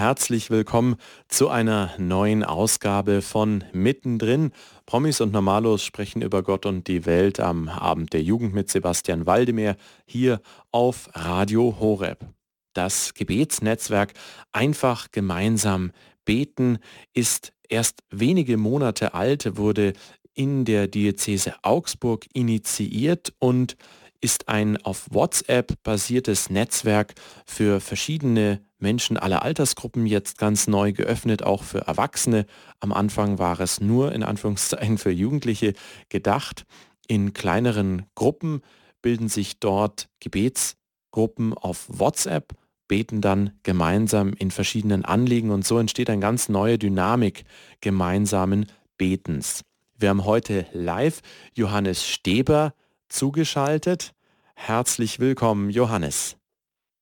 herzlich willkommen zu einer neuen Ausgabe von Mittendrin. Promis und Normalos sprechen über Gott und die Welt am Abend der Jugend mit Sebastian Waldemar hier auf Radio Horeb. Das Gebetsnetzwerk Einfach gemeinsam beten ist erst wenige Monate alt, wurde in der Diözese Augsburg initiiert und ist ein auf WhatsApp basiertes Netzwerk für verschiedene Menschen aller Altersgruppen jetzt ganz neu geöffnet, auch für Erwachsene. Am Anfang war es nur in Anführungszeichen für Jugendliche gedacht. In kleineren Gruppen bilden sich dort Gebetsgruppen auf WhatsApp, beten dann gemeinsam in verschiedenen Anliegen und so entsteht eine ganz neue Dynamik gemeinsamen Betens. Wir haben heute live Johannes Steber zugeschaltet. Herzlich willkommen, Johannes.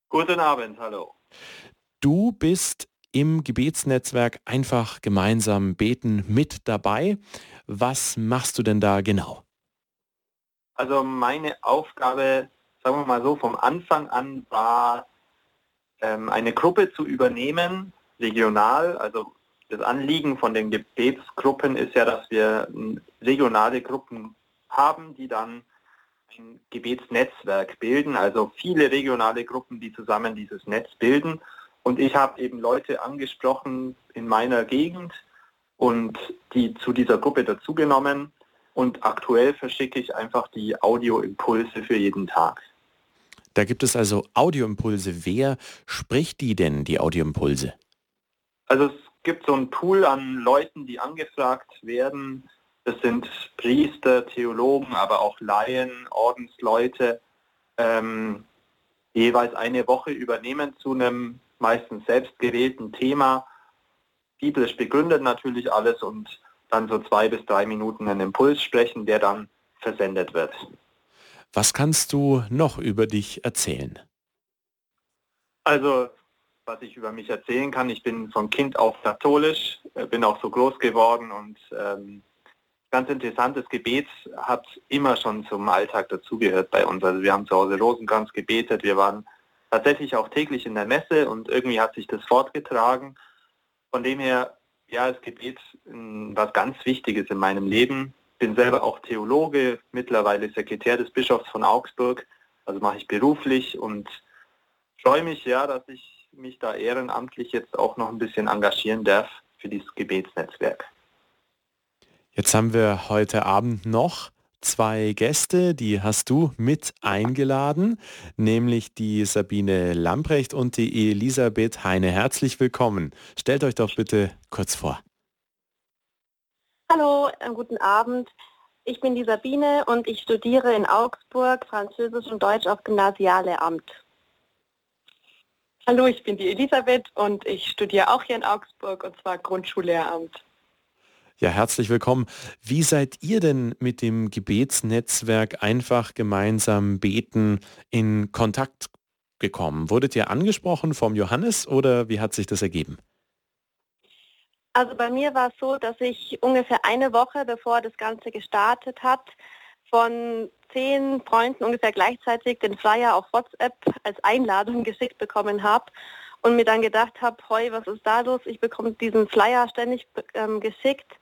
Guten Abend, hallo. Du bist im Gebetsnetzwerk einfach gemeinsam beten mit dabei. Was machst du denn da genau? Also meine Aufgabe, sagen wir mal so, vom Anfang an war, ähm, eine Gruppe zu übernehmen, regional. Also das Anliegen von den Gebetsgruppen ist ja, dass wir regionale Gruppen haben, die dann ein Gebetsnetzwerk bilden, also viele regionale Gruppen, die zusammen dieses Netz bilden. Und ich habe eben Leute angesprochen in meiner Gegend und die zu dieser Gruppe dazugenommen. Und aktuell verschicke ich einfach die Audioimpulse für jeden Tag. Da gibt es also Audioimpulse. Wer spricht die denn, die Audioimpulse? Also es gibt so ein Pool an Leuten, die angefragt werden, das sind Priester, Theologen, aber auch Laien, Ordensleute, ähm, jeweils eine Woche übernehmen zu einem meistens selbstgewählten Thema, biblisch begründet natürlich alles und dann so zwei bis drei Minuten einen Impuls sprechen, der dann versendet wird. Was kannst du noch über dich erzählen? Also, was ich über mich erzählen kann, ich bin von Kind auf katholisch, äh, bin auch so groß geworden und ähm, ganz interessantes Gebet hat immer schon zum Alltag dazugehört bei uns. Also wir haben zu Hause Rosenkranz gebetet, wir waren tatsächlich auch täglich in der Messe und irgendwie hat sich das fortgetragen. Von dem her, ja, das Gebet was ganz Wichtiges in meinem Leben. Bin selber auch Theologe, mittlerweile Sekretär des Bischofs von Augsburg, also mache ich beruflich und freue mich ja, dass ich mich da ehrenamtlich jetzt auch noch ein bisschen engagieren darf für dieses Gebetsnetzwerk. Jetzt haben wir heute Abend noch zwei Gäste, die hast du mit eingeladen, nämlich die Sabine Lamprecht und die Elisabeth Heine. Herzlich willkommen. Stellt euch doch bitte kurz vor. Hallo, guten Abend. Ich bin die Sabine und ich studiere in Augsburg Französisch und Deutsch auf Gymnasiallehramt. Hallo, ich bin die Elisabeth und ich studiere auch hier in Augsburg und zwar Grundschullehramt. Ja, herzlich willkommen. Wie seid ihr denn mit dem Gebetsnetzwerk einfach gemeinsam beten in Kontakt gekommen? Wurdet ihr angesprochen vom Johannes oder wie hat sich das ergeben? Also bei mir war es so, dass ich ungefähr eine Woche, bevor das Ganze gestartet hat, von zehn Freunden ungefähr gleichzeitig den Flyer auf WhatsApp als Einladung geschickt bekommen habe und mir dann gedacht habe, heu, was ist da los? Ich bekomme diesen Flyer ständig ähm, geschickt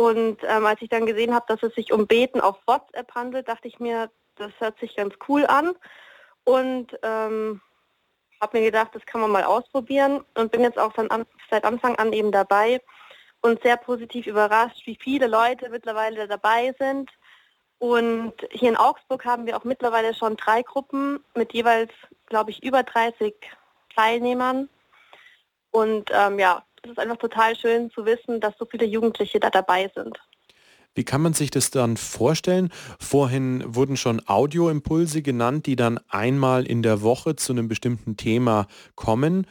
und ähm, als ich dann gesehen habe, dass es sich um Beten auf WhatsApp handelt, dachte ich mir, das hört sich ganz cool an. Und ähm, habe mir gedacht, das kann man mal ausprobieren und bin jetzt auch an, seit Anfang an eben dabei und sehr positiv überrascht, wie viele Leute mittlerweile dabei sind. Und hier in Augsburg haben wir auch mittlerweile schon drei Gruppen mit jeweils, glaube ich, über 30 Teilnehmern. Und ähm, ja, es ist einfach total schön zu wissen, dass so viele Jugendliche da dabei sind. Wie kann man sich das dann vorstellen? Vorhin wurden schon Audioimpulse genannt, die dann einmal in der Woche zu einem bestimmten Thema kommen.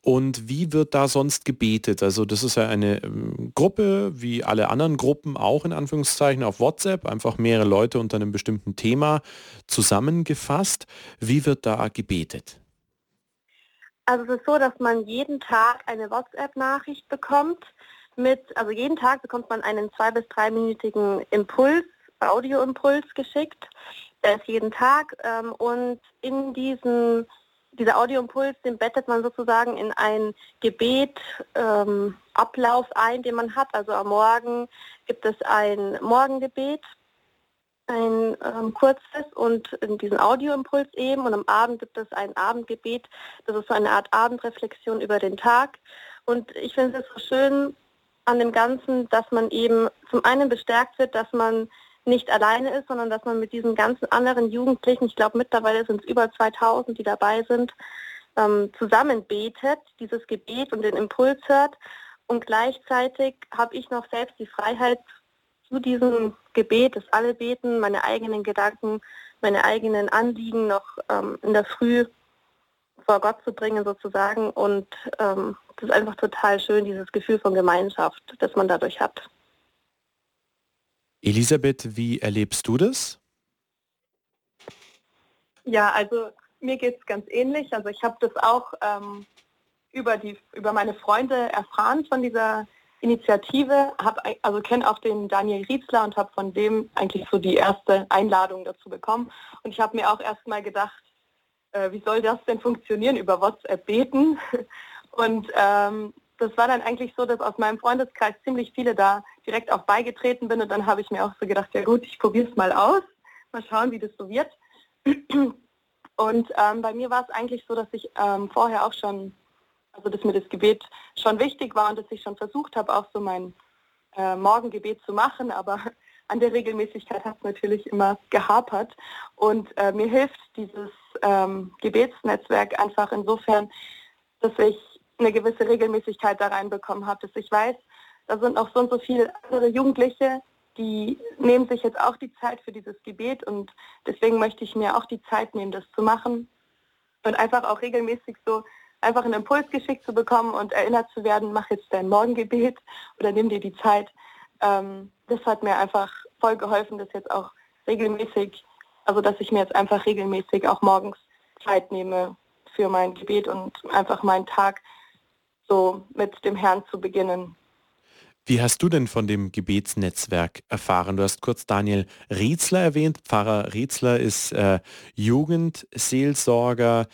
Und wie wird da sonst gebetet? Also das ist ja eine ähm, Gruppe, wie alle anderen Gruppen auch in Anführungszeichen auf WhatsApp, einfach mehrere Leute unter einem bestimmten Thema zusammengefasst. Wie wird da gebetet? Also es ist so, dass man jeden Tag eine WhatsApp-Nachricht bekommt mit, also jeden Tag bekommt man einen zwei- bis dreiminütigen Impuls, Audioimpuls geschickt. Der ist jeden Tag ähm, und in diesem dieser Audioimpuls, den bettet man sozusagen in ein Gebet, ähm, Ablauf ein, den man hat. Also am Morgen gibt es ein Morgengebet, ein ähm, kurzes und in diesen Audioimpuls eben und am Abend gibt es ein Abendgebet. Das ist so eine Art Abendreflexion über den Tag. Und ich finde es so schön an dem Ganzen, dass man eben zum einen bestärkt wird, dass man nicht alleine ist, sondern dass man mit diesen ganzen anderen Jugendlichen, ich glaube mittlerweile sind es über 2000, die dabei sind, ähm, zusammen betet, dieses Gebet und den Impuls hört. Und gleichzeitig habe ich noch selbst die Freiheit, zu diesem Gebet, das alle beten, meine eigenen Gedanken, meine eigenen Anliegen noch ähm, in der Früh vor Gott zu bringen sozusagen. Und ähm, das ist einfach total schön, dieses Gefühl von Gemeinschaft, das man dadurch hat. Elisabeth, wie erlebst du das? Ja, also mir geht es ganz ähnlich. Also ich habe das auch ähm, über, die, über meine Freunde erfahren von dieser Initiative, hab, also kenne auch den Daniel Rietzler und habe von dem eigentlich so die erste Einladung dazu bekommen. Und ich habe mir auch erstmal gedacht, äh, wie soll das denn funktionieren, über WhatsApp beten? Und ähm, das war dann eigentlich so, dass aus meinem Freundeskreis ziemlich viele da direkt auch beigetreten bin und dann habe ich mir auch so gedacht, ja gut, ich probiere es mal aus, mal schauen, wie das so wird. Und ähm, bei mir war es eigentlich so, dass ich ähm, vorher auch schon, also dass mir das Gebet schon wichtig war und dass ich schon versucht habe, auch so mein äh, Morgengebet zu machen, aber an der Regelmäßigkeit hat es natürlich immer gehapert. Und äh, mir hilft dieses ähm, Gebetsnetzwerk einfach insofern, dass ich eine gewisse Regelmäßigkeit da reinbekommen habe, dass ich weiß, da sind noch so und so viele andere Jugendliche, die nehmen sich jetzt auch die Zeit für dieses Gebet. Und deswegen möchte ich mir auch die Zeit nehmen, das zu machen. Und einfach auch regelmäßig so einfach einen Impuls geschickt zu bekommen und erinnert zu werden, mach jetzt dein Morgengebet oder nimm dir die Zeit. Ähm, das hat mir einfach voll geholfen, das jetzt auch regelmäßig, also dass ich mir jetzt einfach regelmäßig auch morgens Zeit nehme für mein Gebet und einfach meinen Tag so mit dem Herrn zu beginnen. Wie hast du denn von dem Gebetsnetzwerk erfahren? Du hast kurz Daniel Rietzler erwähnt. Pfarrer Rietzler ist äh, Jugendseelsorger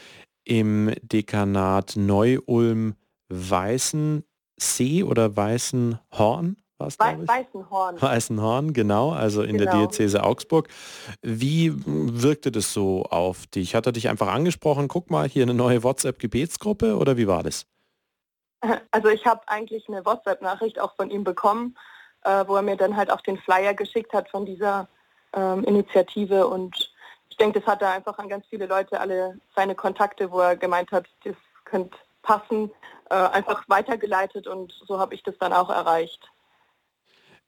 im Dekanat Neu-Ulm Weißensee oder Weißenhorn. Was, Weißenhorn. Weißenhorn, genau, also in genau. der Diözese Augsburg. Wie wirkte das so auf dich? Hat er dich einfach angesprochen, guck mal, hier eine neue WhatsApp-Gebetsgruppe oder wie war das? Also ich habe eigentlich eine WhatsApp-Nachricht auch von ihm bekommen, äh, wo er mir dann halt auch den Flyer geschickt hat von dieser ähm, Initiative und ich denke, das hat er einfach an ganz viele Leute, alle seine Kontakte, wo er gemeint hat, das könnte passen, äh, einfach weitergeleitet und so habe ich das dann auch erreicht.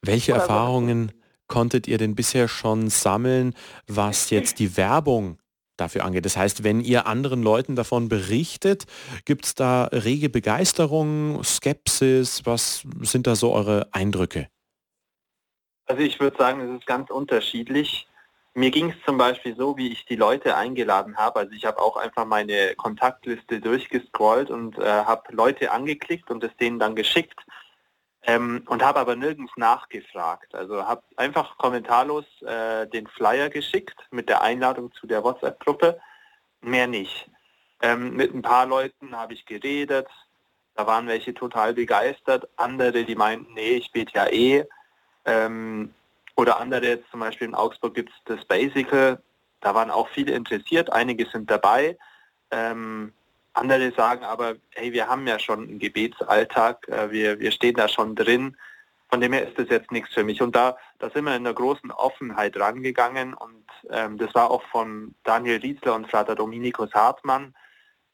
Welche Oder Erfahrungen so. konntet ihr denn bisher schon sammeln, was jetzt die Werbung dafür angeht. Das heißt, wenn ihr anderen Leuten davon berichtet, gibt es da rege Begeisterung, Skepsis? Was sind da so eure Eindrücke? Also ich würde sagen, es ist ganz unterschiedlich. Mir ging es zum Beispiel so, wie ich die Leute eingeladen habe. Also ich habe auch einfach meine Kontaktliste durchgescrollt und äh, habe Leute angeklickt und es denen dann geschickt ähm, und habe aber nirgends nachgefragt. Also habe einfach kommentarlos äh, den Flyer geschickt mit der Einladung zu der WhatsApp-Gruppe, mehr nicht. Ähm, mit ein paar Leuten habe ich geredet, da waren welche total begeistert, andere, die meinten, nee, ich bete ja eh. Ähm, oder andere, jetzt zum Beispiel in Augsburg gibt es das Basical, da waren auch viele interessiert, einige sind dabei. Ähm, andere sagen aber, hey, wir haben ja schon einen Gebetsalltag, äh, wir, wir stehen da schon drin. Von dem her ist das jetzt nichts für mich. Und da, da sind wir in einer großen Offenheit rangegangen und ähm, das war auch von Daniel Rietzler und Frater Dominikus Hartmann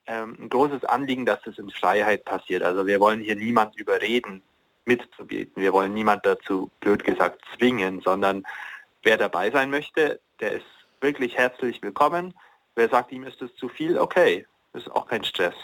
ähm, ein großes Anliegen, dass das in Freiheit passiert. Also wir wollen hier niemand überreden, mitzubeten. Wir wollen niemand dazu, blöd gesagt, zwingen, sondern wer dabei sein möchte, der ist wirklich herzlich willkommen. Wer sagt, ihm ist es zu viel, okay, ist auch kein Stress.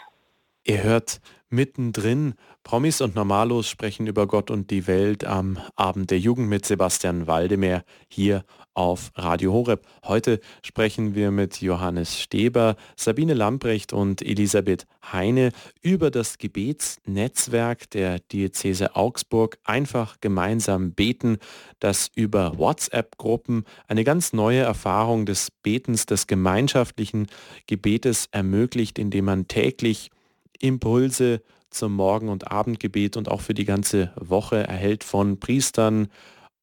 Ihr hört mittendrin Promis und Normalos sprechen über Gott und die Welt am Abend der Jugend mit Sebastian Waldemeyer hier auf Radio Horeb. Heute sprechen wir mit Johannes Steber, Sabine Lamprecht und Elisabeth Heine über das Gebetsnetzwerk der Diözese Augsburg Einfach gemeinsam beten, das über WhatsApp-Gruppen eine ganz neue Erfahrung des Betens, des gemeinschaftlichen Gebetes ermöglicht, indem man täglich Impulse zum Morgen- und Abendgebet und auch für die ganze Woche erhält von Priestern,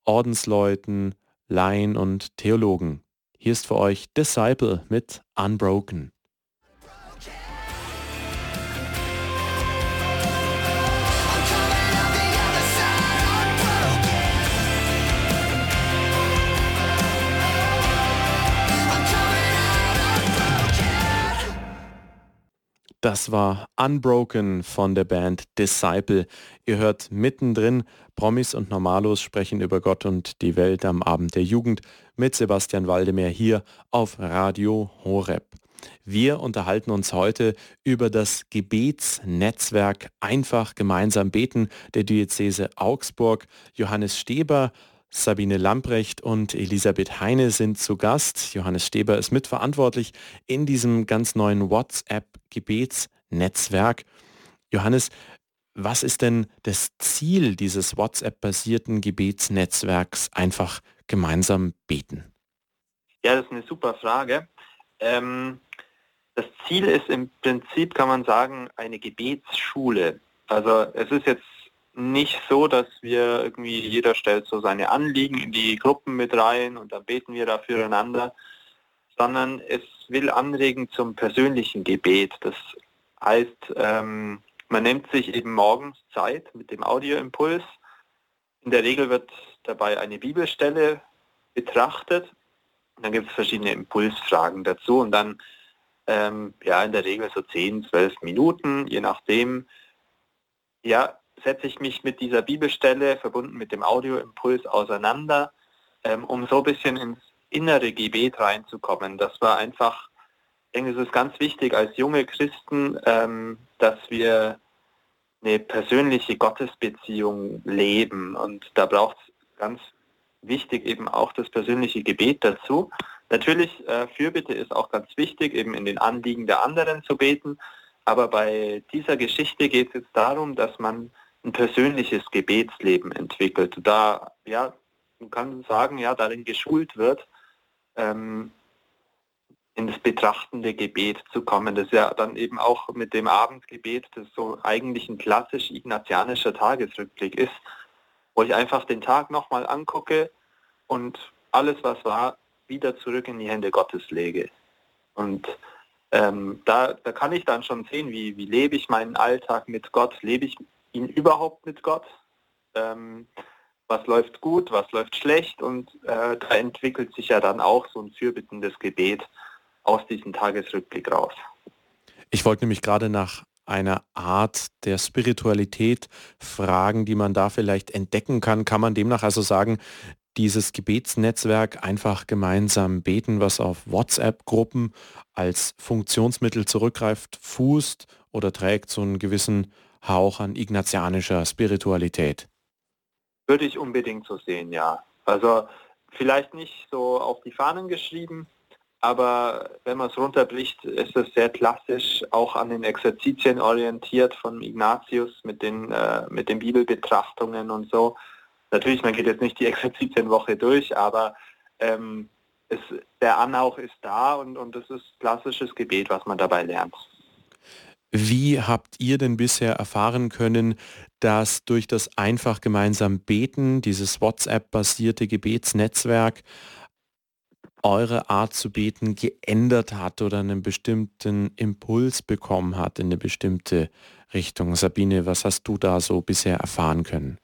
Ordensleuten, Laien und Theologen. Hier ist für euch Disciple mit Unbroken. Das war Unbroken von der Band Disciple. Ihr hört mittendrin Promis und Normalos sprechen über Gott und die Welt am Abend der Jugend mit Sebastian Waldemar hier auf Radio Horeb. Wir unterhalten uns heute über das Gebetsnetzwerk Einfach gemeinsam beten der Diözese Augsburg. Johannes Steber Sabine Lamprecht und Elisabeth Heine sind zu Gast. Johannes Steber ist mitverantwortlich in diesem ganz neuen WhatsApp-Gebetsnetzwerk. Johannes, was ist denn das Ziel dieses WhatsApp-basierten Gebetsnetzwerks einfach gemeinsam beten? Ja, das ist eine super Frage. Ähm, das Ziel ist im Prinzip, kann man sagen, eine Gebetsschule. Also es ist jetzt nicht so, dass wir irgendwie, jeder stellt so seine Anliegen in die Gruppen mit rein und dann beten wir da füreinander, sondern es will anregen zum persönlichen Gebet. Das heißt, ähm, man nimmt sich eben morgens Zeit mit dem Audioimpuls. In der Regel wird dabei eine Bibelstelle betrachtet. Dann gibt es verschiedene Impulsfragen dazu und dann ähm, ja in der Regel so 10, 12 Minuten, je nachdem, ja, setze ich mich mit dieser Bibelstelle verbunden mit dem Audioimpuls auseinander, ähm, um so ein bisschen ins innere Gebet reinzukommen. Das war einfach, ich denke, es ist ganz wichtig als junge Christen, ähm, dass wir eine persönliche Gottesbeziehung leben. Und da braucht es ganz wichtig eben auch das persönliche Gebet dazu. Natürlich, äh, Fürbitte ist auch ganz wichtig, eben in den Anliegen der anderen zu beten. Aber bei dieser Geschichte geht es jetzt darum, dass man ein persönliches Gebetsleben entwickelt. Da, ja, man kann sagen, ja, darin geschult wird, ähm, in betrachtende Gebet zu kommen. Das ja dann eben auch mit dem Abendgebet, das so eigentlich ein klassisch ignatianischer Tagesrückblick ist, wo ich einfach den Tag nochmal angucke und alles, was war, wieder zurück in die Hände Gottes lege. Und ähm, da, da kann ich dann schon sehen, wie, wie lebe ich meinen Alltag mit Gott, lebe ich ihn überhaupt mit Gott? Ähm, was läuft gut, was läuft schlecht? Und äh, da entwickelt sich ja dann auch so ein fürbittendes Gebet aus diesem Tagesrückblick raus. Ich wollte nämlich gerade nach einer Art der Spiritualität fragen, die man da vielleicht entdecken kann. Kann man demnach also sagen, dieses Gebetsnetzwerk einfach gemeinsam beten, was auf WhatsApp-Gruppen als Funktionsmittel zurückgreift, fußt oder trägt so einen gewissen Hauch an ignatianischer Spiritualität. Würde ich unbedingt so sehen, ja. Also vielleicht nicht so auf die Fahnen geschrieben, aber wenn man es runterbricht, ist es sehr klassisch, auch an den Exerzitien orientiert von Ignatius mit den, äh, mit den Bibelbetrachtungen und so. Natürlich, man geht jetzt nicht die Exerzitienwoche durch, aber ähm, es, der Anhauch ist da und, und das ist klassisches Gebet, was man dabei lernt. Wie habt ihr denn bisher erfahren können, dass durch das einfach gemeinsam Beten, dieses WhatsApp-basierte Gebetsnetzwerk, eure Art zu beten geändert hat oder einen bestimmten Impuls bekommen hat in eine bestimmte Richtung? Sabine, was hast du da so bisher erfahren können?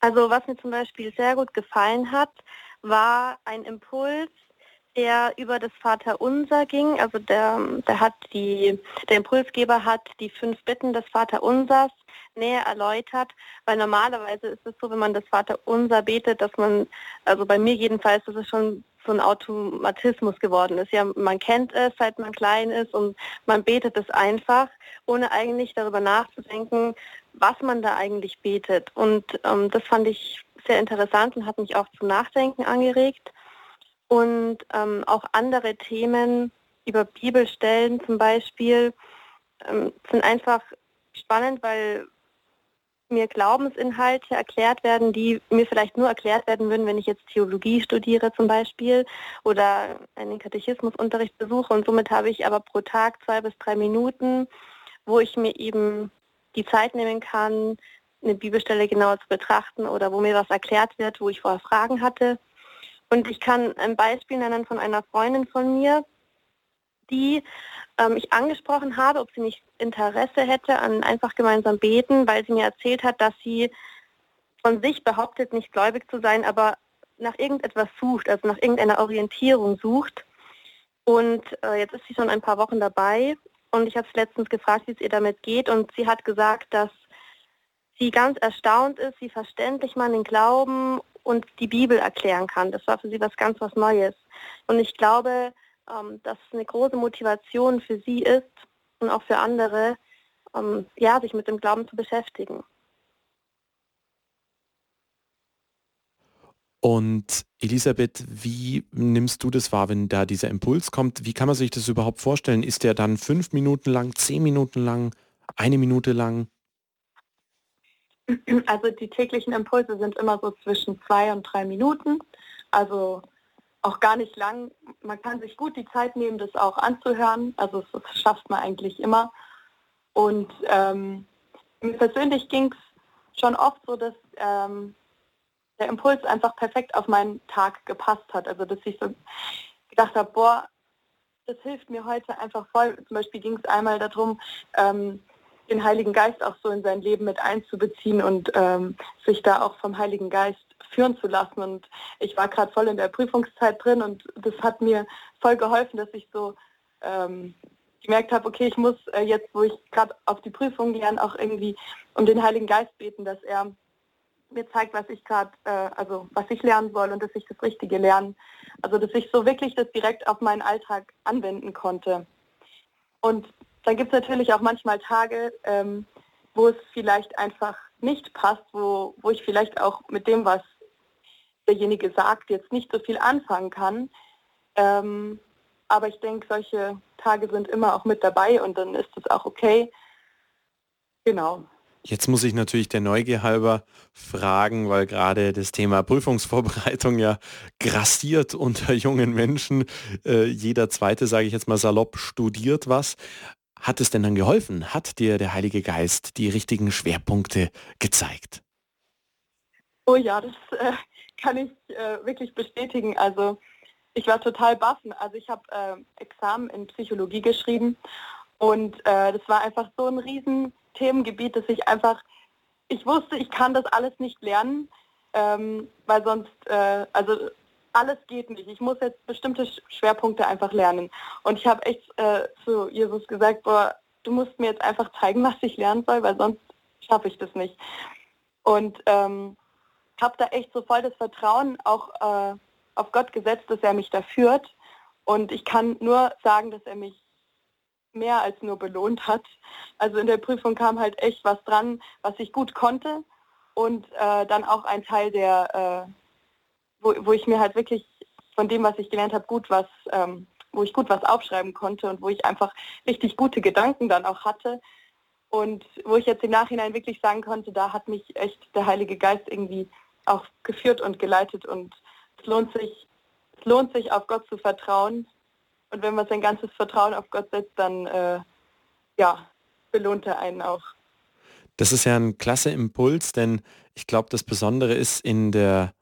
Also was mir zum Beispiel sehr gut gefallen hat, war ein Impuls, der über das Vaterunser ging. Also der, der hat die, der Impulsgeber hat die fünf Bitten des Vaterunsers näher erläutert, weil normalerweise ist es so, wenn man das Vaterunser betet, dass man, also bei mir jedenfalls, dass es schon so ein Automatismus geworden ist. Ja, man kennt es, seit man klein ist und man betet es einfach, ohne eigentlich darüber nachzudenken, was man da eigentlich betet. Und ähm, das fand ich sehr interessant und hat mich auch zum Nachdenken angeregt. Und ähm, auch andere Themen über Bibelstellen zum Beispiel ähm, sind einfach spannend, weil mir Glaubensinhalte erklärt werden, die mir vielleicht nur erklärt werden würden, wenn ich jetzt Theologie studiere zum Beispiel oder einen Katechismusunterricht besuche. Und somit habe ich aber pro Tag zwei bis drei Minuten, wo ich mir eben die Zeit nehmen kann, eine Bibelstelle genauer zu betrachten oder wo mir was erklärt wird, wo ich vorher Fragen hatte. Und ich kann ein Beispiel nennen von einer Freundin von mir, die ähm, ich angesprochen habe, ob sie nicht Interesse hätte an einfach gemeinsam beten, weil sie mir erzählt hat, dass sie von sich behauptet, nicht gläubig zu sein, aber nach irgendetwas sucht, also nach irgendeiner Orientierung sucht. Und äh, jetzt ist sie schon ein paar Wochen dabei und ich habe sie letztens gefragt, wie es ihr damit geht und sie hat gesagt, dass sie ganz erstaunt ist, wie verständlich man den Glauben und die Bibel erklären kann. Das war für sie was ganz was Neues. Und ich glaube, ähm, dass es eine große Motivation für sie ist und auch für andere, ähm, ja, sich mit dem Glauben zu beschäftigen. Und Elisabeth, wie nimmst du das wahr, wenn da dieser Impuls kommt? Wie kann man sich das überhaupt vorstellen? Ist der dann fünf Minuten lang, zehn Minuten lang, eine Minute lang? Also die täglichen Impulse sind immer so zwischen zwei und drei Minuten. Also auch gar nicht lang. Man kann sich gut die Zeit nehmen, das auch anzuhören. Also das schafft man eigentlich immer. Und ähm, mir persönlich ging es schon oft so, dass ähm, der Impuls einfach perfekt auf meinen Tag gepasst hat. Also dass ich so gedacht habe, boah, das hilft mir heute einfach voll. Zum Beispiel ging es einmal darum, ähm, den Heiligen Geist auch so in sein Leben mit einzubeziehen und ähm, sich da auch vom Heiligen Geist führen zu lassen. Und ich war gerade voll in der Prüfungszeit drin und das hat mir voll geholfen, dass ich so ähm, gemerkt habe, okay, ich muss äh, jetzt, wo ich gerade auf die Prüfung lerne, auch irgendwie um den Heiligen Geist beten, dass er mir zeigt, was ich gerade, äh, also was ich lernen soll und dass ich das Richtige lerne. Also dass ich so wirklich das direkt auf meinen Alltag anwenden konnte. Und dann gibt es natürlich auch manchmal Tage, ähm, wo es vielleicht einfach nicht passt, wo, wo ich vielleicht auch mit dem, was derjenige sagt, jetzt nicht so viel anfangen kann. Ähm, aber ich denke, solche Tage sind immer auch mit dabei und dann ist es auch okay. Genau. Jetzt muss ich natürlich der Neugier halber fragen, weil gerade das Thema Prüfungsvorbereitung ja grassiert unter jungen Menschen. Äh, jeder zweite, sage ich jetzt mal salopp, studiert was. Hat es denn dann geholfen? Hat dir der Heilige Geist die richtigen Schwerpunkte gezeigt? Oh ja, das äh, kann ich äh, wirklich bestätigen. Also ich war total baffen. Also ich habe äh, Examen in Psychologie geschrieben und äh, das war einfach so ein riesen Themengebiet, dass ich einfach, ich wusste, ich kann das alles nicht lernen, ähm, weil sonst, äh, also alles geht nicht. Ich muss jetzt bestimmte Schwerpunkte einfach lernen. Und ich habe echt äh, zu Jesus gesagt, boah, du musst mir jetzt einfach zeigen, was ich lernen soll, weil sonst schaffe ich das nicht. Und ähm, habe da echt so voll das Vertrauen auch äh, auf Gott gesetzt, dass er mich da führt. Und ich kann nur sagen, dass er mich mehr als nur belohnt hat. Also in der Prüfung kam halt echt was dran, was ich gut konnte. Und äh, dann auch ein Teil, der, äh, wo, wo ich mir halt wirklich von dem, was ich gelernt habe, gut was, ähm, wo ich gut was aufschreiben konnte und wo ich einfach richtig gute Gedanken dann auch hatte. Und wo ich jetzt im Nachhinein wirklich sagen konnte, da hat mich echt der Heilige Geist irgendwie auch geführt und geleitet und es lohnt sich, es lohnt sich auf Gott zu vertrauen. Und wenn man sein ganzes Vertrauen auf Gott setzt, dann äh, ja, belohnt er einen auch. Das ist ja ein klasse Impuls, denn ich glaube, das Besondere ist in der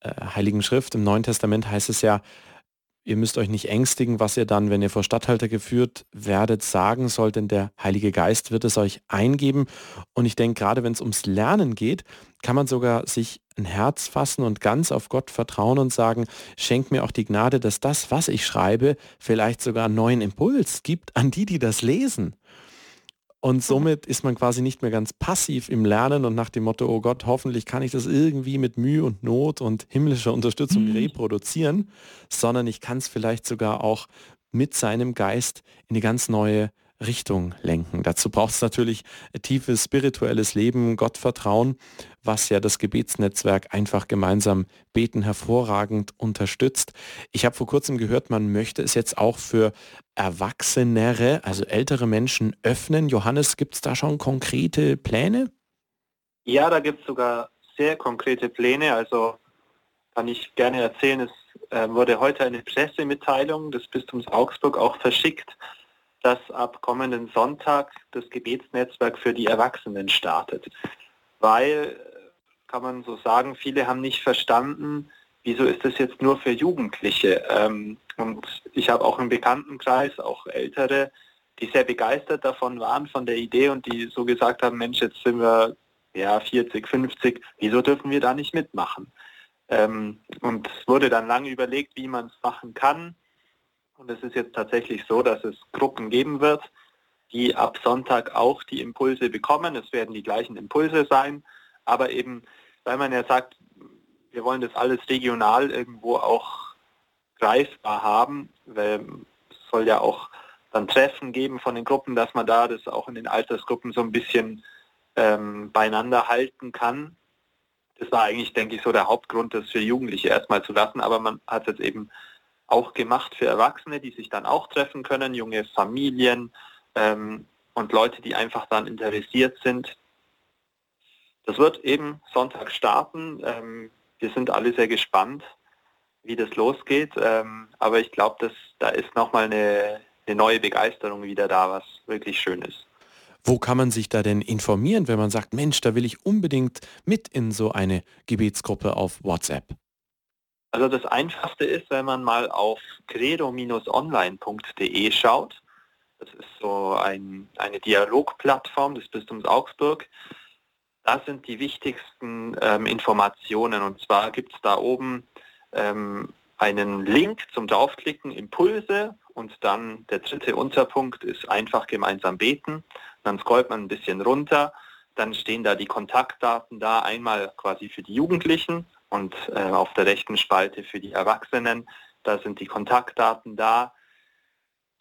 äh, Heiligen Schrift, im Neuen Testament heißt es ja, Ihr müsst euch nicht ängstigen, was ihr dann, wenn ihr vor Stadthalter geführt werdet, sagen sollt, denn der Heilige Geist wird es euch eingeben. Und ich denke, gerade wenn es ums Lernen geht, kann man sogar sich ein Herz fassen und ganz auf Gott vertrauen und sagen, schenkt mir auch die Gnade, dass das, was ich schreibe, vielleicht sogar einen neuen Impuls gibt an die, die das lesen. Und mhm. somit ist man quasi nicht mehr ganz passiv im Lernen und nach dem Motto, oh Gott, hoffentlich kann ich das irgendwie mit Mühe und Not und himmlischer Unterstützung mhm. reproduzieren, sondern ich kann es vielleicht sogar auch mit seinem Geist in eine ganz neue Richtung lenken. Dazu braucht es natürlich tiefes spirituelles Leben, Gottvertrauen, was ja das Gebetsnetzwerk einfach gemeinsam beten hervorragend unterstützt. Ich habe vor kurzem gehört, man möchte es jetzt auch für Erwachsenere, also ältere Menschen öffnen. Johannes, gibt es da schon konkrete Pläne? Ja, da gibt es sogar sehr konkrete Pläne. Also kann ich gerne erzählen, es äh, wurde heute eine Pressemitteilung des Bistums Augsburg auch verschickt dass ab kommenden Sonntag das Gebetsnetzwerk für die Erwachsenen startet. Weil, kann man so sagen, viele haben nicht verstanden, wieso ist das jetzt nur für Jugendliche. Ähm, und ich habe auch im Bekanntenkreis, auch Ältere, die sehr begeistert davon waren, von der Idee und die so gesagt haben, Mensch, jetzt sind wir ja 40, 50, wieso dürfen wir da nicht mitmachen? Ähm, und es wurde dann lange überlegt, wie man es machen kann. Und es ist jetzt tatsächlich so, dass es Gruppen geben wird, die ab Sonntag auch die Impulse bekommen. Es werden die gleichen Impulse sein, aber eben, weil man ja sagt, wir wollen das alles regional irgendwo auch greifbar haben, weil es soll ja auch dann Treffen geben von den Gruppen, dass man da das auch in den Altersgruppen so ein bisschen ähm, beieinander halten kann. Das war eigentlich, denke ich, so der Hauptgrund, das für Jugendliche erstmal zu lassen, aber man hat es jetzt eben auch gemacht für Erwachsene, die sich dann auch treffen können, junge Familien ähm, und Leute, die einfach dann interessiert sind. Das wird eben Sonntag starten. Ähm, wir sind alle sehr gespannt, wie das losgeht. Ähm, aber ich glaube, da ist nochmal eine, eine neue Begeisterung wieder da, was wirklich schön ist. Wo kann man sich da denn informieren, wenn man sagt, Mensch, da will ich unbedingt mit in so eine Gebetsgruppe auf WhatsApp? Also das Einfachste ist, wenn man mal auf credo-online.de schaut. Das ist so ein, eine Dialogplattform des Bistums Augsburg. Da sind die wichtigsten ähm, Informationen. Und zwar gibt es da oben ähm, einen Link zum Draufklicken, Impulse und dann der dritte Unterpunkt ist einfach gemeinsam beten. Dann scrollt man ein bisschen runter, dann stehen da die Kontaktdaten da, einmal quasi für die Jugendlichen und äh, auf der rechten Spalte für die Erwachsenen. Da sind die Kontaktdaten da.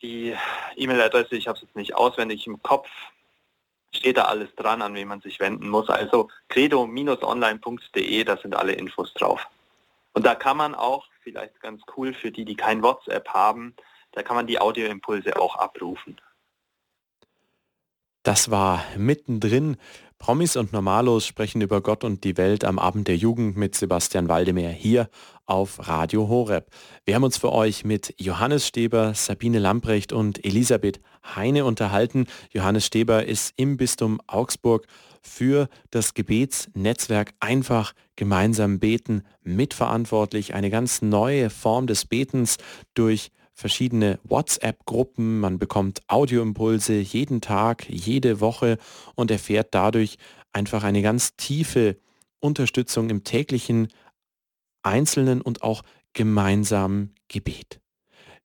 Die E-Mail-Adresse, ich habe es jetzt nicht auswendig im Kopf, steht da alles dran, an wen man sich wenden muss. Also credo-online.de, da sind alle Infos drauf. Und da kann man auch, vielleicht ganz cool für die, die kein WhatsApp haben, da kann man die Audioimpulse auch abrufen. Das war mittendrin Promis und Normalos sprechen über Gott und die Welt am Abend der Jugend mit Sebastian Waldemar hier auf Radio Horeb. Wir haben uns für euch mit Johannes Steber, Sabine Lamprecht und Elisabeth Heine unterhalten. Johannes Steber ist im Bistum Augsburg für das Gebetsnetzwerk einfach gemeinsam beten mitverantwortlich. Eine ganz neue Form des Betens durch verschiedene WhatsApp-Gruppen, man bekommt Audioimpulse jeden Tag, jede Woche und erfährt dadurch einfach eine ganz tiefe Unterstützung im täglichen, einzelnen und auch gemeinsamen Gebet.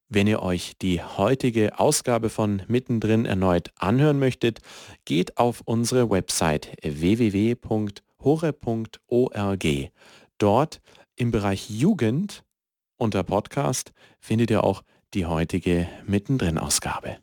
Wenn ihr euch die heutige Ausgabe von Mittendrin erneut anhören möchtet, geht auf unsere Website www.hore.org. Dort im Bereich Jugend unter Podcast findet ihr auch die heutige Mittendrin-Ausgabe.